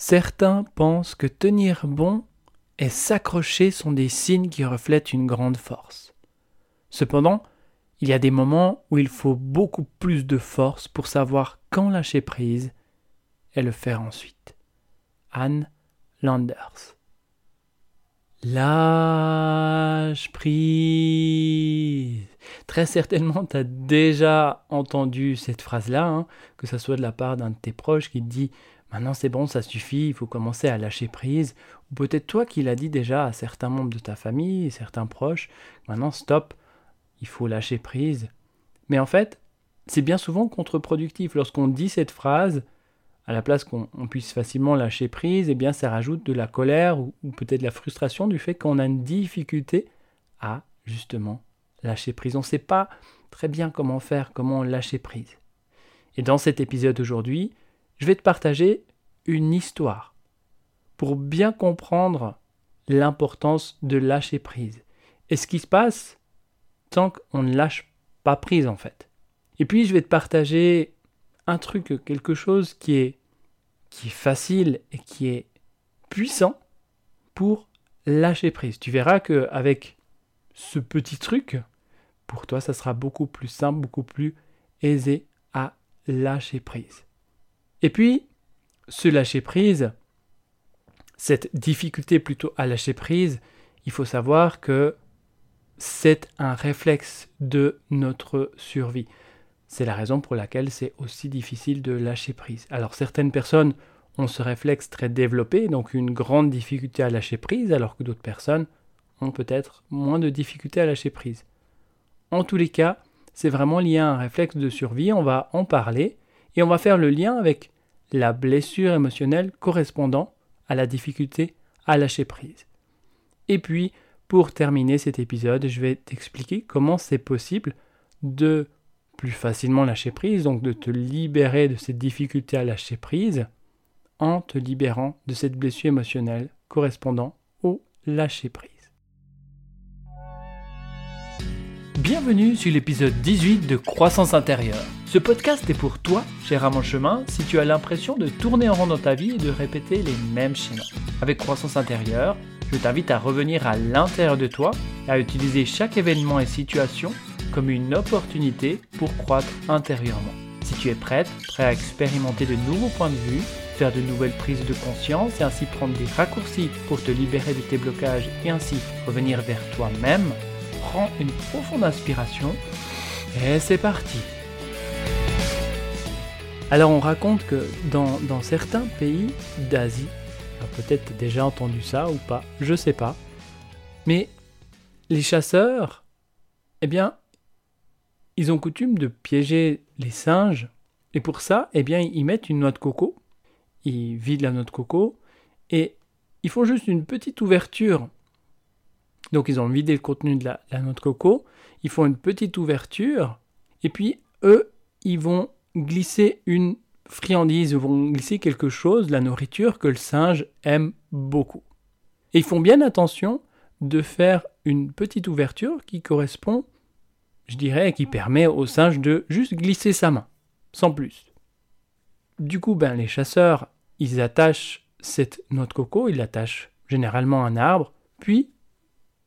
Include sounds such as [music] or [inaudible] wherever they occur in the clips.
Certains pensent que tenir bon et s'accrocher sont des signes qui reflètent une grande force. Cependant, il y a des moments où il faut beaucoup plus de force pour savoir quand lâcher prise et le faire ensuite. Anne Landers. Lâche prise. Très certainement, tu as déjà entendu cette phrase-là, hein, que ce soit de la part d'un de tes proches qui te dit Maintenant c'est bon, ça suffit, il faut commencer à lâcher prise. Ou peut-être toi qui l'as dit déjà à certains membres de ta famille, certains proches, maintenant stop, il faut lâcher prise. Mais en fait, c'est bien souvent contre-productif. Lorsqu'on dit cette phrase, à la place qu'on puisse facilement lâcher prise, eh bien ça rajoute de la colère ou, peut-être de la frustration du fait qu'on a une difficulté à justement lâcher prise. On ne sait pas très bien comment faire, comment lâcher prise. Et dans cet épisode aujourd'hui, je vais te partager une histoire pour bien comprendre l'importance de lâcher prise et ce qui se passe tant qu'on ne lâche pas prise en fait. Et puis je vais te partager un truc, quelque chose qui est, qui est facile et qui est puissant pour lâcher prise. Tu verras que avec ce petit truc, pour toi, ça sera beaucoup plus simple, beaucoup plus aisé à lâcher prise. Et puis, ce lâcher prise, cette difficulté plutôt à lâcher prise, il faut savoir que c'est un réflexe de notre survie. C'est la raison pour laquelle c'est aussi difficile de lâcher prise. Alors certaines personnes ont ce réflexe très développé, donc une grande difficulté à lâcher prise, alors que d'autres personnes ont peut-être moins de difficultés à lâcher prise. En tous les cas, c'est vraiment lié à un réflexe de survie, on va en parler et on va faire le lien avec la blessure émotionnelle correspondant à la difficulté à lâcher prise. Et puis, pour terminer cet épisode, je vais t'expliquer comment c'est possible de plus facilement lâcher prise, donc de te libérer de cette difficulté à lâcher prise en te libérant de cette blessure émotionnelle correspondant au lâcher prise. Bienvenue sur l'épisode 18 de Croissance intérieure. Ce podcast est pour toi, cher à mon chemin, si tu as l'impression de tourner en rond dans ta vie et de répéter les mêmes schémas. Avec Croissance intérieure, je t'invite à revenir à l'intérieur de toi et à utiliser chaque événement et situation comme une opportunité pour croître intérieurement. Si tu es prête, prêt à expérimenter de nouveaux points de vue, faire de nouvelles prises de conscience et ainsi prendre des raccourcis pour te libérer de tes blocages et ainsi revenir vers toi-même, prends une profonde inspiration. Et c'est parti. Alors on raconte que dans, certains pays d'Asie, peut-être déjà entendu ça ou pas, je sais pas, mais les chasseurs, eh bien, ils ont coutume de piéger les singes, et pour ça, eh bien, ils mettent une noix de coco, ils vident la noix de coco, et ils font juste une petite ouverture donc ils ont vidé le contenu de la, noix de coco, ils font une petite ouverture, et puis eux, ils vont glisser une friandise, ils vont glisser quelque chose, la nourriture que le singe aime beaucoup. Et ils font bien attention de faire une petite ouverture qui correspond, je dirais, qui permet au singe de juste glisser sa main, sans plus. Du coup, ben, les chasseurs, ils attachent cette noix de coco, ils l'attachent généralement à un arbre, puis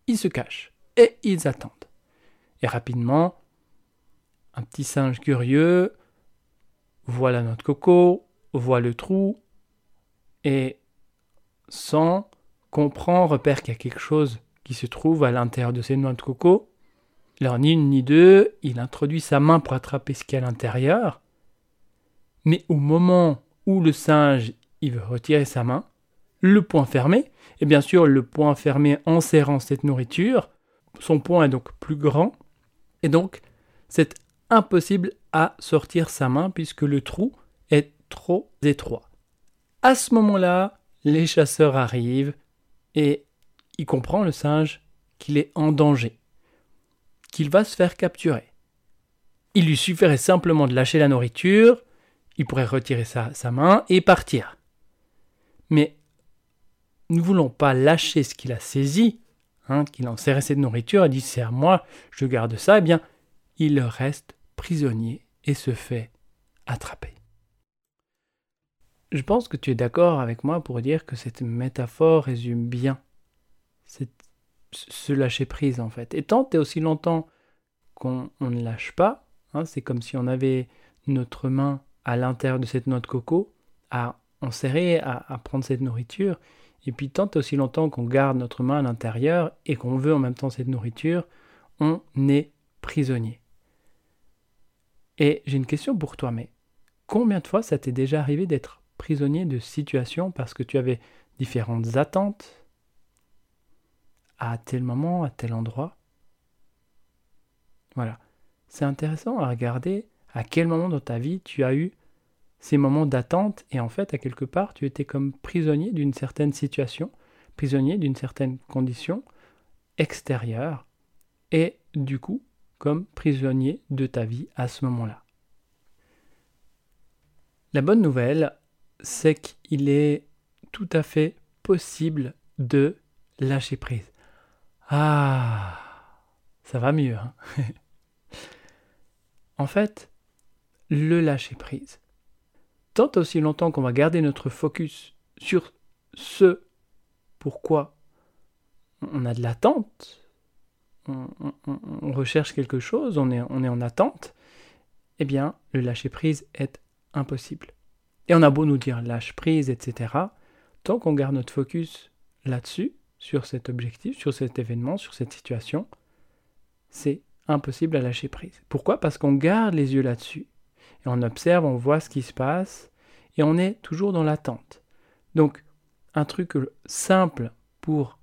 ils se cachent et ils attendent. Et rapidement, un petit singe curieux voit la noix de coco, voit le trou et sans comprend, repère qu'il y a quelque chose qui se trouve à l'intérieur de ces noix de coco. Alors ni une ni deux, il introduit sa main pour attraper ce qu'il y a à l'intérieur. Mais au moment où le singe il veut retirer sa main, le poing fermé, et bien sûr le poing fermé en serrant cette nourriture, son poing est donc plus grand, et donc c'est impossible à sortir sa main puisque le trou est trop étroit. À ce moment-là, les chasseurs arrivent et il comprend le singe qu'il est en danger, qu'il va se faire capturer. Il lui suffirait simplement de lâcher la nourriture, il pourrait retirer sa, sa main et partir. Mais ne voulons pas lâcher ce qu'il a saisi, hein, qu'il en serré cette nourriture et dit c'est à moi, je garde ça, eh bien, il reste prisonnier et se fait attraper. je pense que tu es d'accord avec moi pour dire que cette métaphore résume bien ce lâcher prise en fait. Et tant et aussi longtemps qu'on ne lâche pas, hein, c'est comme si on avait notre main à l'intérieur de cette noix de coco, à enserrer, à, à prendre cette nourriture, et puis tant aussi longtemps qu'on garde notre main à l'intérieur et qu'on veut en même temps cette nourriture, on est prisonnier. Et j'ai une question pour toi, mais combien de fois ça t'est déjà arrivé d'être prisonnier de situations parce que tu avais différentes attentes à tel moment, à tel endroit? Voilà. C'est intéressant à regarder à quel moment dans ta vie tu as eu ces moments d'attente et en fait à quelque part tu étais comme prisonnier d'une certaine situation, prisonnier d'une certaine condition extérieure et du coup comme prisonnier de ta vie à ce moment-là. La bonne nouvelle, c'est qu'il est tout à fait possible de lâcher prise. Ah, ça va mieux. Hein [laughs] en fait, le lâcher prise, tant aussi longtemps qu'on va garder notre focus sur ce pourquoi on a de l'attente, on, recherche quelque chose, on est, on est en attente, eh bien, le lâcher prise est impossible. Et on a beau nous dire lâche prise, etc. Tant qu'on garde notre focus là-dessus, sur cet objectif, sur cet événement, sur cette situation, c'est impossible à lâcher prise. Pourquoi? Parce qu'on garde les yeux là-dessus. On observe, on voit ce qui se passe, et on est toujours dans l'attente. Donc, un truc simple pour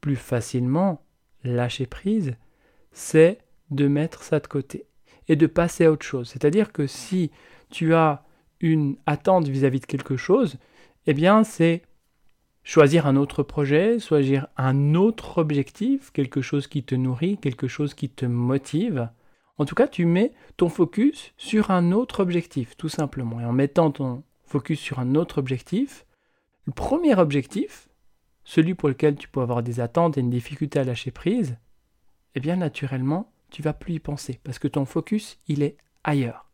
plus facilement lâcher prise, c'est de mettre ça de côté et de passer à autre chose. C'est-à-dire que si tu as une attente vis-à-vis de quelque chose, eh bien c'est choisir un autre projet, choisir un autre objectif, quelque chose qui te nourrit, quelque chose qui te motive. En tout cas, tu mets ton focus sur un autre objectif, tout simplement. Et en mettant ton focus sur un autre objectif, le premier objectif, celui pour lequel tu peux avoir des attentes et une difficulté à lâcher prise, eh bien naturellement, tu vas plus y penser parce que ton focus, il est ailleurs.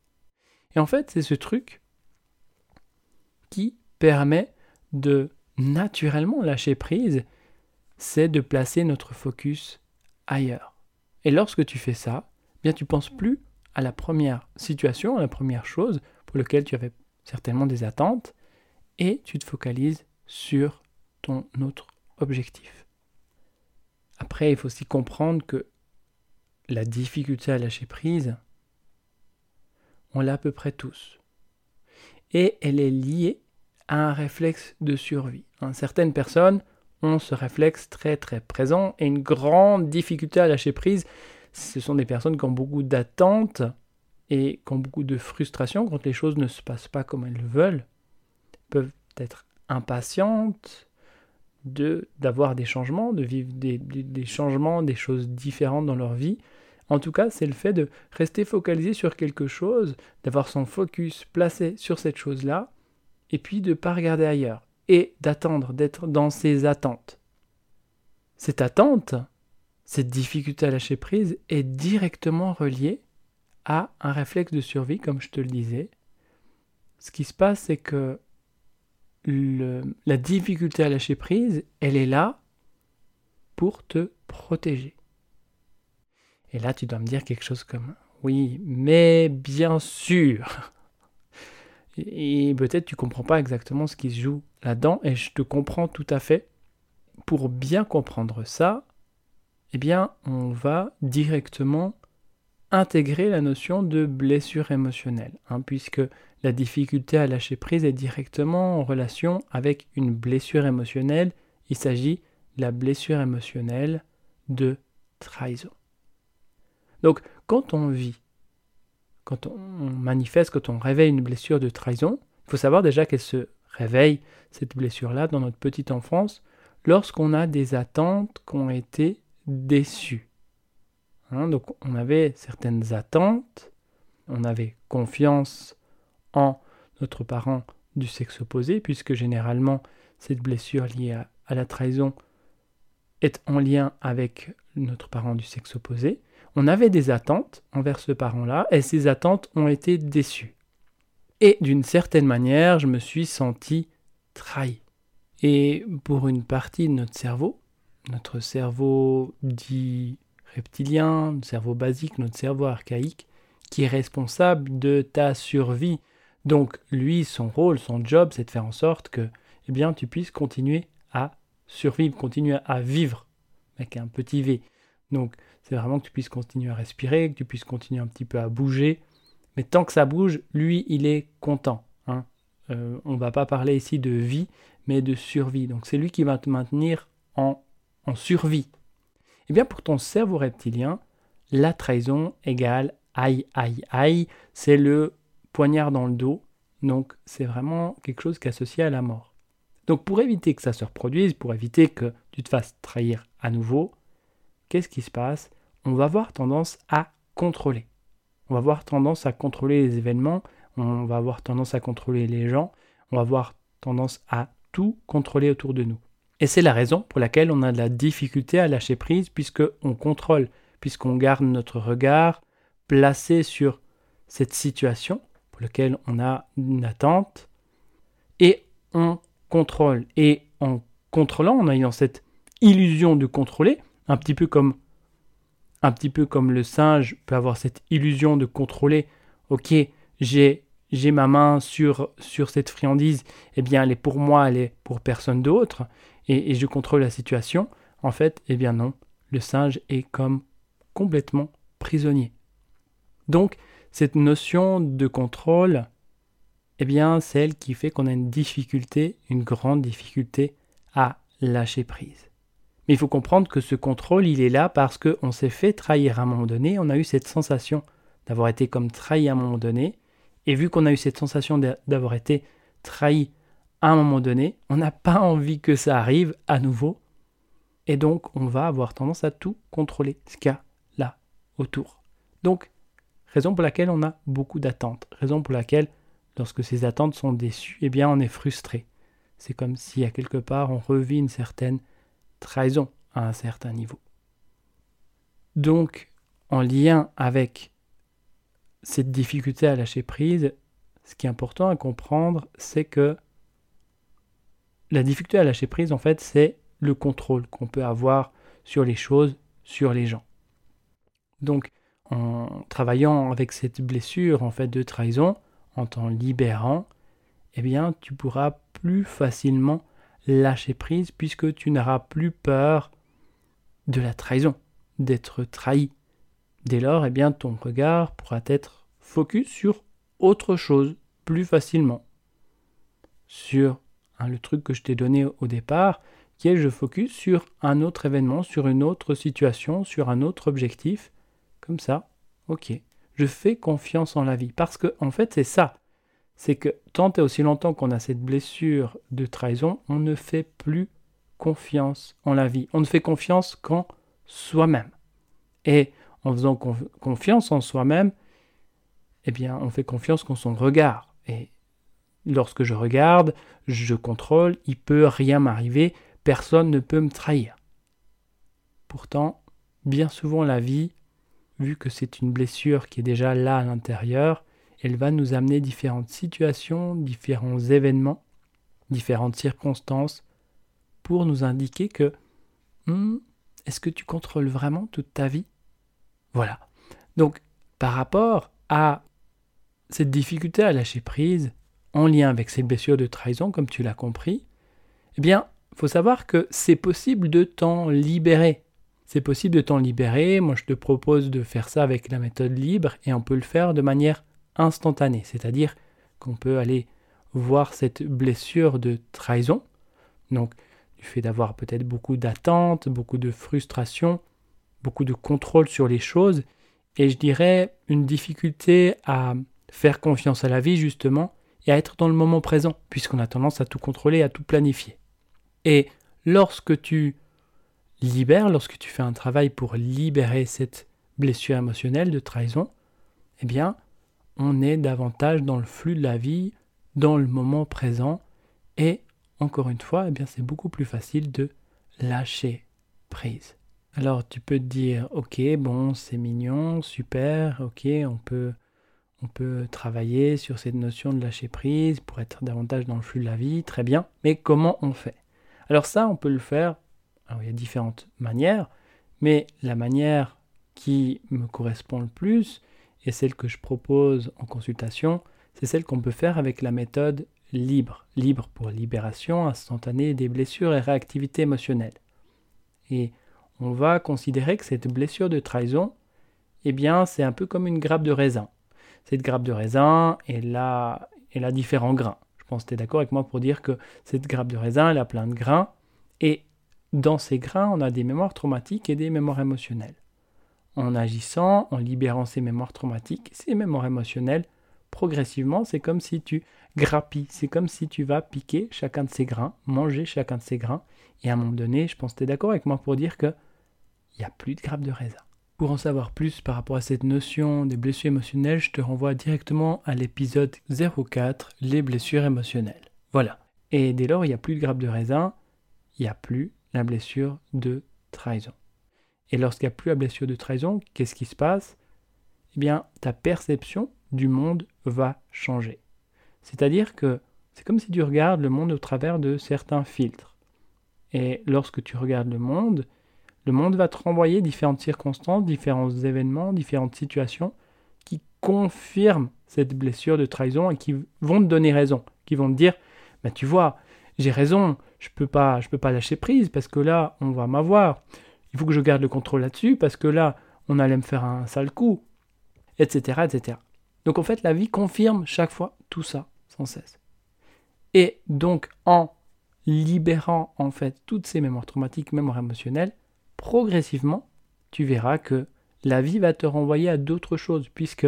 Et en fait, c'est ce truc qui permet de naturellement lâcher prise, c'est de placer notre focus ailleurs. Et lorsque tu fais ça, bien tu penses plus à la première situation, à la première chose pour laquelle tu avais certainement des attentes, et tu te focalises sur ton autre objectif. Après, il faut aussi comprendre que la difficulté à lâcher prise, on l'a à peu près tous. Et elle est liée à un réflexe de survie. Hein, certaines personnes ont ce réflexe très très présent et une grande difficulté à lâcher prise. Ce sont des personnes qui ont beaucoup d'attentes et qui ont beaucoup de frustration quand les choses ne se passent pas comme elles le veulent. peuvent être impatientes de d'avoir des changements, de vivre des, des, changements, des choses différentes dans leur vie. En tout cas, c'est le fait de rester focalisé sur quelque chose, d'avoir son focus placé sur cette chose-là, et puis de ne pas regarder ailleurs, et d'attendre d'être dans ses attentes. Cette attente, cette difficulté à lâcher prise, est directement reliée à un réflexe de survie, comme je te le disais. Ce qui se passe, c'est que la difficulté à lâcher prise, elle est là pour te protéger. Et là, tu dois me dire quelque chose comme oui, mais bien sûr. Et peut-être tu comprends pas exactement ce qui se joue là-dedans, et je te comprends tout à fait. Pour bien comprendre ça, eh bien, on va directement intégrer la notion de blessure émotionnelle, hein, puisque la difficulté à lâcher prise est directement en relation avec une blessure émotionnelle. Il s'agit de la blessure émotionnelle de trahison. Donc, quand on vit, quand on manifeste, quand on réveille une blessure de trahison, il faut savoir déjà qu'elle se réveille, cette blessure-là, dans notre petite enfance, lorsqu'on a des attentes qui ont été déçues. Hein, donc on avait certaines attentes, on avait confiance en notre parent du sexe opposé, puisque généralement cette blessure liée à la trahison est en lien avec notre parent du sexe opposé. On avait des attentes envers ce parent-là, et ces attentes ont été déçues. Et d'une certaine manière, je me suis senti trahi. Et pour une partie de notre cerveau, notre cerveau dit reptilien, notre cerveau basique, notre cerveau archaïque, qui est responsable de ta survie. Donc lui, son rôle, son job, c'est de faire en sorte que eh bien, tu puisses continuer à survivre, continuer à vivre avec un petit V. Donc c'est vraiment que tu puisses continuer à respirer, que tu puisses continuer un petit peu à bouger. Mais tant que ça bouge, lui, il est content. Hein. Euh, on ne va pas parler ici de vie, mais de survie. Donc c'est lui qui va te maintenir en, en survie. Eh bien pour ton cerveau reptilien, la trahison égale aïe aïe aïe, c'est le poignard dans le dos. Donc c'est vraiment quelque chose qui est associé à la mort. Donc pour éviter que ça se reproduise, pour éviter que tu te fasses trahir à nouveau, qu'est-ce qui se passe? On va avoir tendance à contrôler. On va avoir tendance à contrôler les événements, on va avoir tendance à contrôler les gens, on va avoir tendance à tout contrôler autour de nous. Et c'est la raison pour laquelle on a de la difficulté à lâcher prise puisque on contrôle, puisqu'on garde notre regard placé sur cette situation pour laquelle on a une attente et on contrôle. Et en contrôlant, en ayant cette illusion de contrôler, un petit peu comme un petit peu comme le singe peut avoir cette illusion de contrôler. Ok, j'ai j'ai ma main sur sur cette friandise, eh bien elle est pour moi, elle est pour personne d'autre, et, je contrôle la situation. En fait, eh bien non, le singe est comme complètement prisonnier. Donc cette notion de contrôle, eh bien, c'est elle qui fait qu'on a une difficulté, une grande difficulté à lâcher prise. Mais il faut comprendre que ce contrôle, il est là parce qu'on s'est fait trahir à un moment donné, on a eu cette sensation d'avoir été comme trahi à un moment donné, et vu qu'on a eu cette sensation d'avoir été trahi à un moment donné, on n'a pas envie que ça arrive à nouveau, et donc on va avoir tendance à tout contrôler, ce qu'il y a là autour. Donc, raison pour laquelle on a beaucoup d'attentes, raison pour laquelle lorsque ces attentes sont déçues, eh bien on est frustré. C'est comme si à quelque part on revit une certaine trahison à un certain niveau. Donc, en lien avec cette difficulté à lâcher prise, ce qui est important à comprendre, c'est que la difficulté à lâcher prise, en fait, c'est le contrôle qu'on peut avoir sur les choses, sur les gens. Donc, en travaillant avec cette blessure en fait de trahison, en t'en libérant, eh bien tu pourras plus facilement lâcher prise puisque tu n'auras plus peur de la trahison, d'être trahi. Dès lors, eh bien ton regard pourra être focus sur autre chose plus facilement. Sur le truc que je t'ai donné au départ, qui est je focus sur un autre événement, sur une autre situation, sur un autre objectif. Comme ça, ok, je fais confiance en la vie. Parce que, en fait, c'est ça. C'est que tant et aussi longtemps qu'on a cette blessure de trahison, on ne fait plus confiance en la vie. On ne fait confiance qu'en soi-même. Et en faisant confiance en soi-même, eh bien, on fait confiance qu'en son regard. Et lorsque je regarde, je contrôle, il peut rien m'arriver, personne ne peut me trahir. Pourtant, bien souvent la vie vu que c'est une blessure qui est déjà là à l'intérieur, elle va nous amener différentes situations, différents événements, différentes circonstances pour nous indiquer que hmm, est-ce que tu contrôles vraiment toute ta vie? Voilà. Donc, par rapport à cette difficulté à lâcher prise, en lien avec cette blessure de trahison, comme tu l'as compris, eh bien, faut savoir que c'est possible de t'en libérer. C'est possible de t'en libérer. Moi, je te propose de faire ça avec la méthode libre et on peut le faire de manière instantanée. C'est-à-dire qu'on peut aller voir cette blessure de trahison. Donc, du fait d'avoir peut-être beaucoup d'attentes, beaucoup de frustration, beaucoup de contrôle sur les choses. Et je dirais une difficulté à faire confiance à la vie, justement, et à être dans le moment présent, puisqu'on a tendance à tout contrôler, à tout planifier. Et lorsque tu libère, lorsque tu fais un travail pour libérer cette blessure émotionnelle de trahison, eh bien, on est davantage dans le flux de la vie, dans le moment présent, et encore une fois, eh bien, c'est beaucoup plus facile de lâcher prise. Alors tu peux te dire, ok, bon, c'est mignon, super, ok, on peut, on peut travailler sur cette notion de lâcher prise pour être davantage dans le flux de la vie, très bien. Mais comment on fait? Alors ça, on peut le faire. Alors il y a différentes manières, mais la manière qui me correspond le plus et celle que je propose en consultation, c'est celle qu'on peut faire avec la méthode libre. Libre pour libération instantanée des blessures et réactivité émotionnelle. Et on va considérer que cette blessure de trahison, eh bien, c'est un peu comme une grappe de raisin. Cette grappe de raisin, elle a, différents grains. Je pense que tu es d'accord avec moi pour dire que cette grappe de raisin, elle a plein de grains. Et dans ces grains, on a des mémoires traumatiques et des mémoires émotionnelles. En agissant, en libérant ces mémoires traumatiques, ces mémoires émotionnelles, progressivement, c'est comme si tu grappilles, c'est comme si tu vas piquer chacun de ces grains, manger chacun de ces grains, et à un moment donné, je pense que tu es d'accord avec moi pour dire que il n'y a plus de grappes de raisin. Pour en savoir plus par rapport à cette notion des blessures émotionnelles, je te renvoie directement à l'épisode 04, les blessures émotionnelles. Voilà. Et dès lors, il n'y a plus de grappes de raisin, il n'y a plus la blessure de trahison. Et lorsqu'il n'y a plus la blessure de trahison, qu'est-ce qui se passe? Eh bien, ta perception du monde va changer. C'est-à-dire que c'est comme si tu regardes le monde au travers de certains filtres. Et lorsque tu regardes le monde, le monde va te renvoyer différentes circonstances, différents événements, différentes situations qui confirment cette blessure de trahison et qui vont te donner raison, qui vont te dire tu vois, j'ai raison, je peux peux pas lâcher prise parce que là, on va m'avoir. Il faut que je garde le contrôle là-dessus parce que là, on allait me faire un sale coup, etc., etc. Donc en fait, la vie confirme chaque fois tout ça sans cesse. Et donc en libérant en fait toutes ces mémoires traumatiques, mémoires émotionnelles, progressivement, tu verras que la vie va te renvoyer à d'autres choses, puisque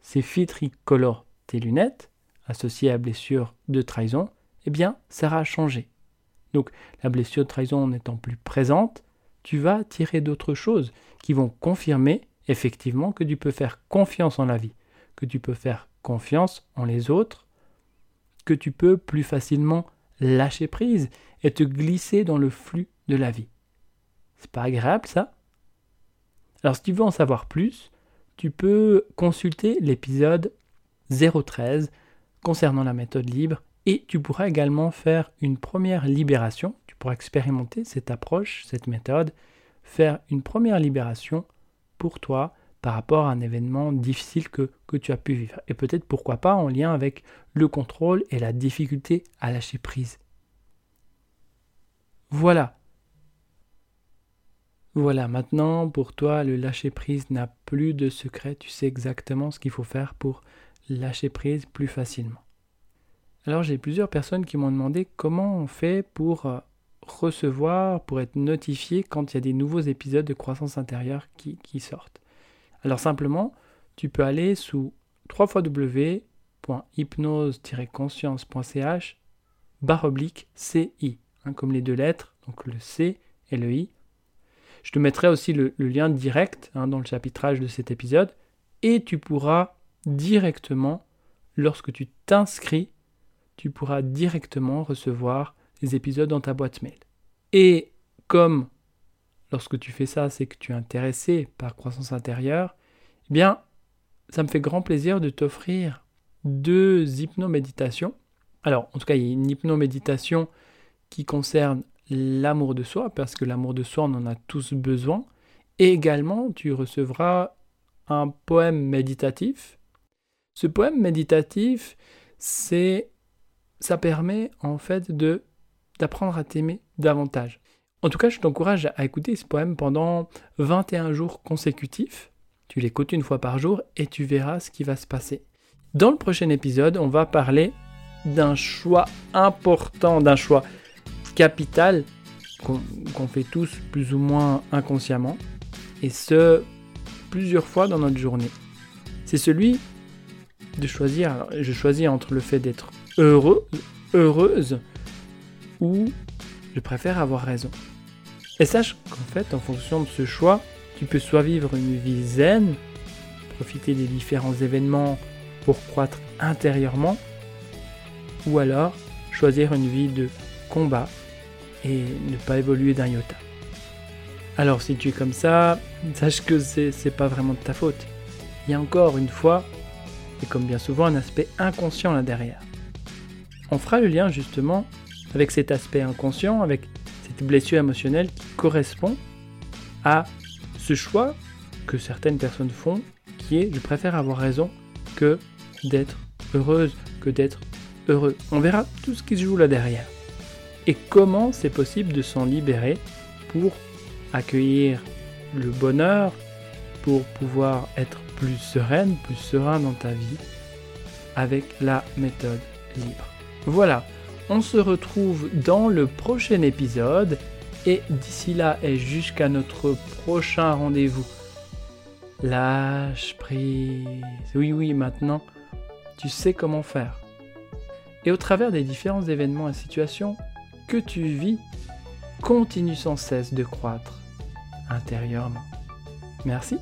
ces filtres colorent tes lunettes, associées à blessure de trahison, eh bien, ça aura changé. Donc, la blessure de trahison n'étant plus présente, tu vas tirer d'autres choses qui vont confirmer effectivement que tu peux faire confiance en la vie, que tu peux faire confiance en les autres, que tu peux plus facilement lâcher prise et te glisser dans le flux de la vie. C'est pas agréable ça Alors si tu veux en savoir plus, tu peux consulter l'épisode 013 concernant la méthode libre et tu pourras également faire une première libération. Tu pourras expérimenter cette approche, cette méthode, faire une première libération pour toi par rapport à un événement difficile que, que tu as pu vivre. Et peut-être pourquoi pas en lien avec le contrôle et la difficulté à lâcher prise. Voilà. Voilà, maintenant pour toi, le lâcher prise n'a plus de secret. Tu sais exactement ce qu'il faut faire pour lâcher prise plus facilement. Alors j'ai plusieurs personnes qui m'ont demandé comment on fait pour euh, recevoir, pour être notifié quand il y a des nouveaux épisodes de croissance intérieure qui, qui sortent. Alors simplement, tu peux aller sous www.hypnose-conscience.ch barre oblique CI, hein, comme les deux lettres, donc le C et le I. Je te mettrai aussi le, lien direct hein, dans le chapitrage de cet épisode et tu pourras directement, lorsque tu t'inscris, tu pourras directement recevoir les épisodes dans ta boîte mail. Et comme lorsque tu fais ça, c'est que tu es intéressé par croissance intérieure, eh bien, ça me fait grand plaisir de t'offrir deux hypnoméditations. Alors, en tout cas, il y a une hypnoméditation qui concerne l'amour de soi, parce que l'amour de soi, on en a tous besoin. Et également, tu recevras un poème méditatif. Ce poème méditatif, c'est ça permet en fait de d'apprendre à t'aimer davantage. En tout cas, je t'encourage à écouter ce poème pendant 21 jours consécutifs. Tu l'écoutes une fois par jour et tu verras ce qui va se passer. Dans le prochain épisode, on va parler d'un choix important, d'un choix capital qu'on fait tous plus ou moins inconsciemment, et ce, plusieurs fois dans notre journée. C'est celui de choisir, je choisis entre le fait d'être heureux, heureuse, ou je préfère avoir raison. Et sache qu'en fait, en fonction de ce choix, tu peux soit vivre une vie zen, profiter des différents événements pour croître intérieurement, ou alors choisir une vie de combat et ne pas évoluer d'un iota. Alors si tu es comme ça, sache que c'est, pas vraiment de ta faute. Il y a encore une fois, et comme bien souvent un aspect inconscient là derrière. On fera le lien justement avec cet aspect inconscient, avec cette blessure émotionnelle qui correspond à ce choix que certaines personnes font, qui est je préfère avoir raison que d'être heureuse, que d'être heureux. On verra tout ce qui se joue là derrière. Et comment c'est possible de s'en libérer pour accueillir le bonheur, pour pouvoir être plus sereine, plus serein dans ta vie avec la méthode libre. Voilà, on se retrouve dans le prochain épisode et d'ici là et jusqu'à notre prochain rendez-vous. Lâche prise. Oui, oui, maintenant, tu sais comment faire. Et au travers des différents événements et situations que tu vis, continue sans cesse de croître intérieurement. Merci.